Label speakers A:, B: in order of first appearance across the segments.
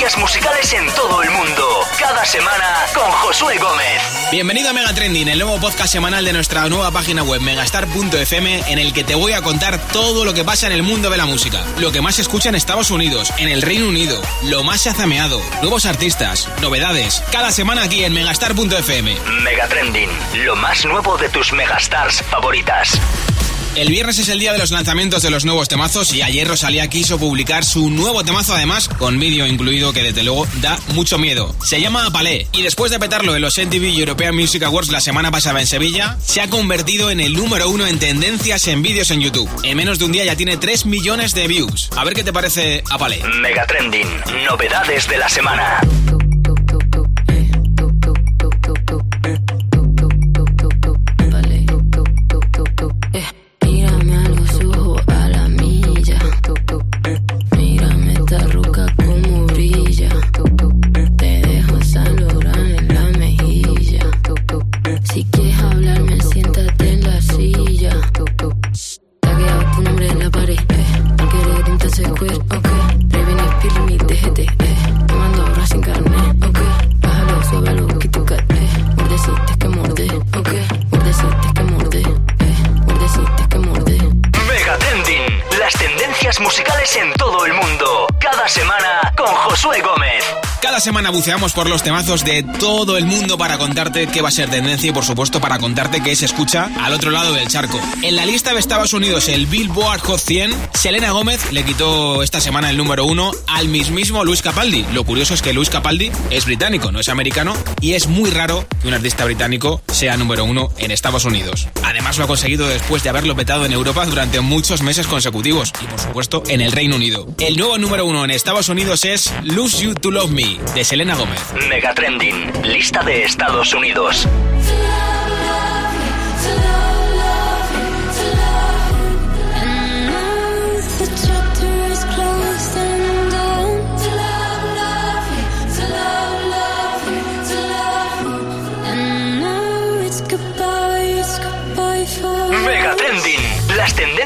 A: Musicales en todo el mundo. Cada semana con Josué Gómez.
B: Bienvenido a Mega Trending, el nuevo podcast semanal de nuestra nueva página web megastar.fm en el que te voy a contar todo lo que pasa en el mundo de la música. Lo que más se escucha en Estados Unidos, en el Reino Unido, lo más azameado, nuevos artistas, novedades. Cada semana aquí en megastar.fm.
A: Mega Trending, lo más nuevo de tus megastars favoritas.
B: El viernes es el día de los lanzamientos de los nuevos temazos y ayer Rosalía quiso publicar su nuevo temazo además con vídeo incluido que desde luego da mucho miedo. Se llama Apalé y después de petarlo en los MTV European Music Awards la semana pasada en Sevilla, se ha convertido en el número uno en tendencias en vídeos en YouTube. En menos de un día ya tiene 3 millones de views. A ver qué te parece Apalé.
A: Mega Trending, novedades de la semana.
B: Semana buceamos por los temazos de todo el mundo para contarte qué va a ser tendencia y por supuesto para contarte qué se escucha al otro lado del charco. En la lista de Estados Unidos, el Billboard Hot 100, Selena Gómez le quitó esta semana el número uno al mismísimo Luis Capaldi. Lo curioso es que Luis Capaldi es británico, no es americano, y es muy raro que un artista británico sea número uno en Estados Unidos. Además lo ha conseguido después de haberlo petado en Europa durante muchos meses consecutivos y por supuesto en el Reino Unido. El nuevo número uno en Estados Unidos es Lose You to Love Me de Selena Gómez.
A: Megatrending, lista de Estados Unidos.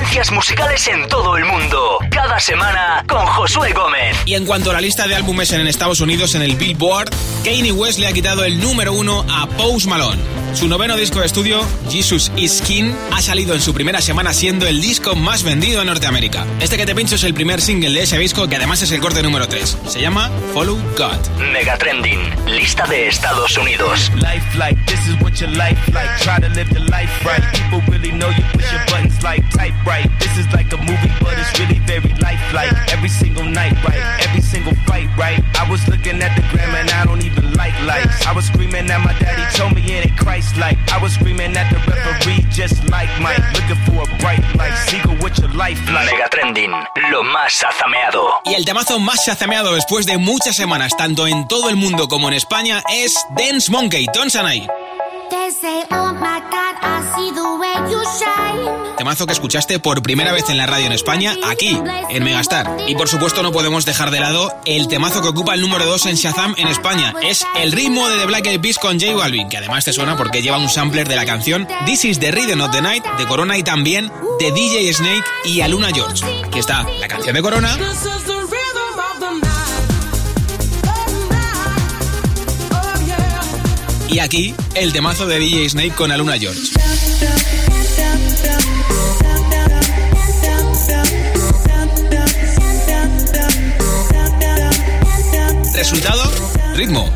A: Tendencias musicales en todo el mundo. Cada semana con Josué Gómez.
B: Y en cuanto a la lista de álbumes en Estados Unidos en el Billboard, Kanye West le ha quitado el número uno a Post Malone. Su noveno disco de estudio, Jesus is King, ha salido en su primera semana siendo el disco más vendido en Norteamérica. Este que te pincho es el primer single de ese disco que además es el corte número 3. Se llama Follow God.
A: Megatrending, lista de Estados Unidos.
C: Life like, this is what your life like. Try to live the life right. People really know you push your buttons like type right. This is like a movie, but it's really very lifelike. Every single night, right? Every single fight, right? I was looking at the gram and I don't even like lights. I was screaming at my daddy, told me it ain't Christ like. I was screaming at the referee, just like Mike. Looking for a bright light. Seagull with your life like.
A: Mega trending, lo más azameado.
B: Y el temazo más azameado después de muchas semanas, tanto en todo el mundo como en España, es Dance Monkey, Tonsanay. They say, oh my God, Temazo que escuchaste por primera vez en la radio en España, aquí, en Megastar. Y por supuesto no podemos dejar de lado el temazo que ocupa el número 2 en Shazam en España. Es el ritmo de The Black Eyed Peas con J Balvin, que además te suena porque lleva un sampler de la canción This is the Rhythm of the Night de Corona y también de DJ Snake y Aluna George. Aquí está la canción de Corona. Y aquí, el temazo de DJ Snake con Aluna George. Resultado, ritmo.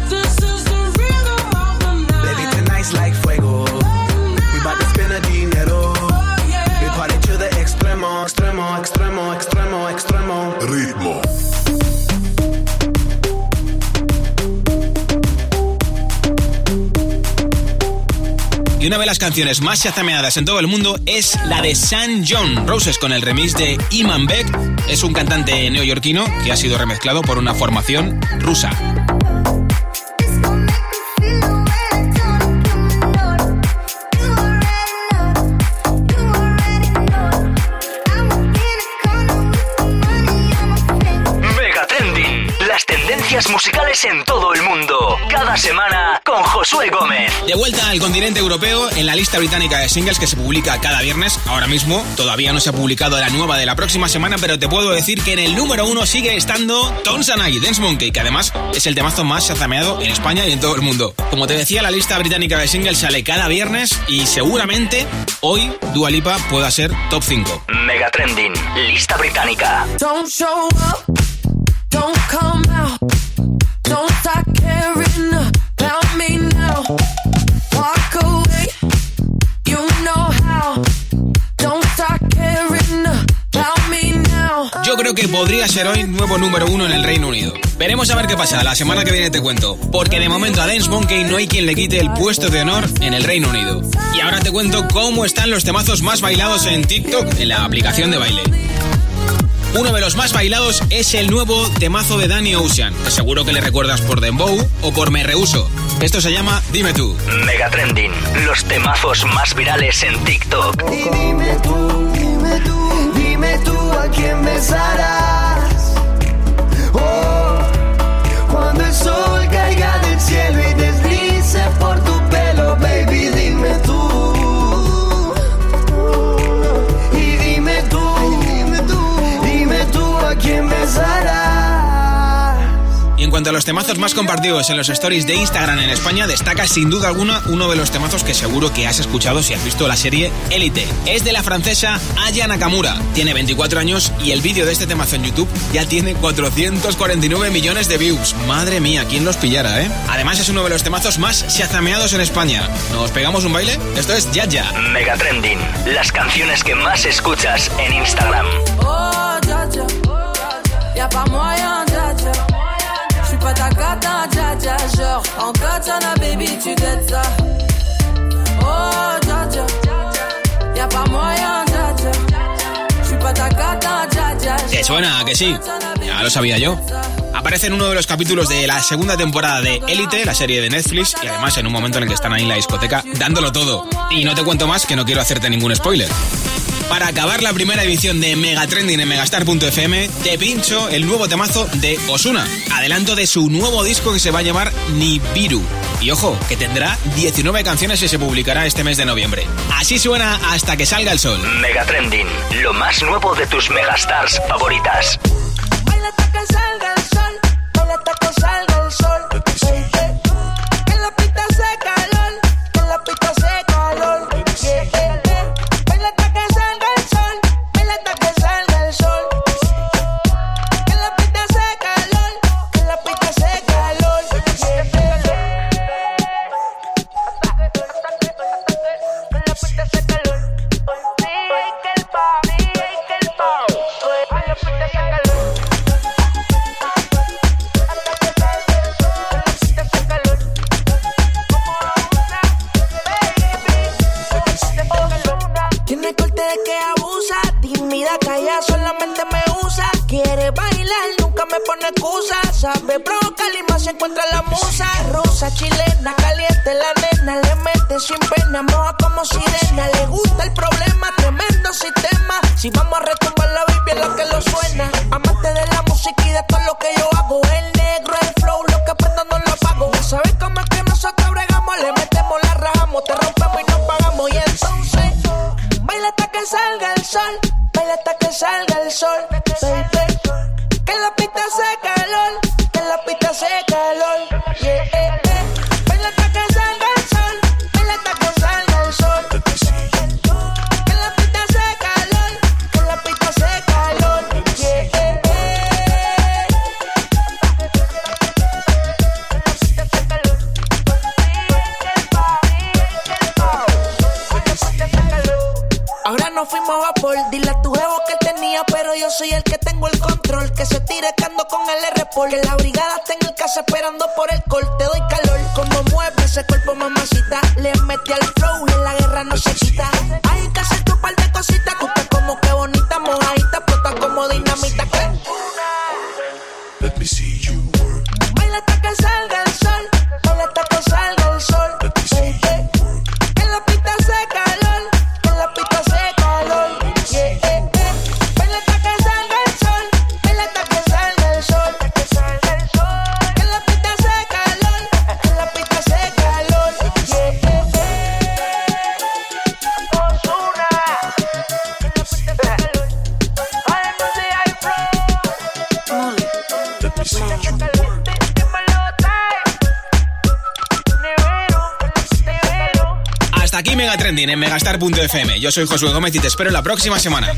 B: Las canciones más chazameadas en todo el mundo es la de San John Roses con el remix de Iman Beck. Es un cantante neoyorquino que ha sido remezclado por una formación rusa.
A: Tendencias musicales en todo el mundo. Cada semana con Josué Gómez.
B: De vuelta al continente europeo, en la lista británica de singles que se publica cada viernes, ahora mismo todavía no se ha publicado la nueva de la próxima semana, pero te puedo decir que en el número uno sigue estando Tonsanai, Dance Monkey, que además es el temazo más chazameado en España y en todo el mundo. Como te decía, la lista británica de singles sale cada viernes y seguramente hoy Dua Lipa pueda ser top 5.
A: Mega Trending, lista británica.
D: Don't show up, don't come out,
B: Yo creo que podría ser hoy nuevo número uno en el Reino Unido. Veremos a ver qué pasa, la semana que viene te cuento. Porque de momento a Dance Monkey no hay quien le quite el puesto de honor en el Reino Unido. Y ahora te cuento cómo están los temazos más bailados en TikTok, en la aplicación de baile. Uno de los más bailados es el nuevo temazo de Danny Ocean, que seguro que le recuerdas por Dembow o por Me Rehuso. Esto se llama Dime tú.
A: Mega Trending, los temazos más virales en TikTok.
E: Y dime tú, dime tú, dime tú a quién besarás. Oh, cuando el sol caiga
B: los temazos más compartidos en los stories de Instagram en España, destaca sin duda alguna uno de los temazos que seguro que has escuchado si has visto la serie Elite. Es de la francesa Aya Nakamura. Tiene 24 años y el vídeo de este temazo en YouTube ya tiene 449 millones de views. Madre mía, ¿quién los pillara, eh? Además es uno de los temazos más shazameados en España. ¿Nos pegamos un baile? Esto es Yaya.
A: Mega Trending, las canciones que más escuchas en Instagram.
D: En katana, baby, tu dettes ça. Oh, dja dja, y'a pas moyen, dja dja. J'suis pas ta cata, dja dja.
B: ¿Te suena? ¿A que sí? Ya lo sabía yo. Aparece en uno de los capítulos de la segunda temporada de Elite, la serie de Netflix, y además en un momento en el que están ahí en la discoteca dándolo todo. Y no te cuento más que no quiero hacerte ningún spoiler. Para acabar la primera edición de Megatrending en megastar.fm, te pincho el nuevo temazo de Osuna, adelanto de su nuevo disco que se va a llamar Nibiru. Y ojo, que tendrá 19 canciones y se publicará este mes de noviembre. Así suena hasta que salga el sol.
A: Mega Trending, lo más nuevo de tus megastars favoritas.
D: Rusa, chilena, caliente la nena. Le mete sin pena, moja como sirena. Le gusta el problema, tremendo sistema. Si vamos a retumbar la Biblia, lo que lo suena. Amante de la música y de lo que yo hago. El negro, el flow, lo que prendo no lo apago. Ya sabes cómo es que nosotros bregamos, le metemos, la rajamos, te rompemos y nos pagamos. Y entonces, baila hasta que salga el sol, baila hasta que salga el sol, por que la brigada está el casa esperando por el corte. Doy calor, como mueve ese cuerpo, mamacita. Le metí al flow y en la guerra no se quita.
B: En megastar.fm. Yo soy Josué Gómez y te espero la próxima semana.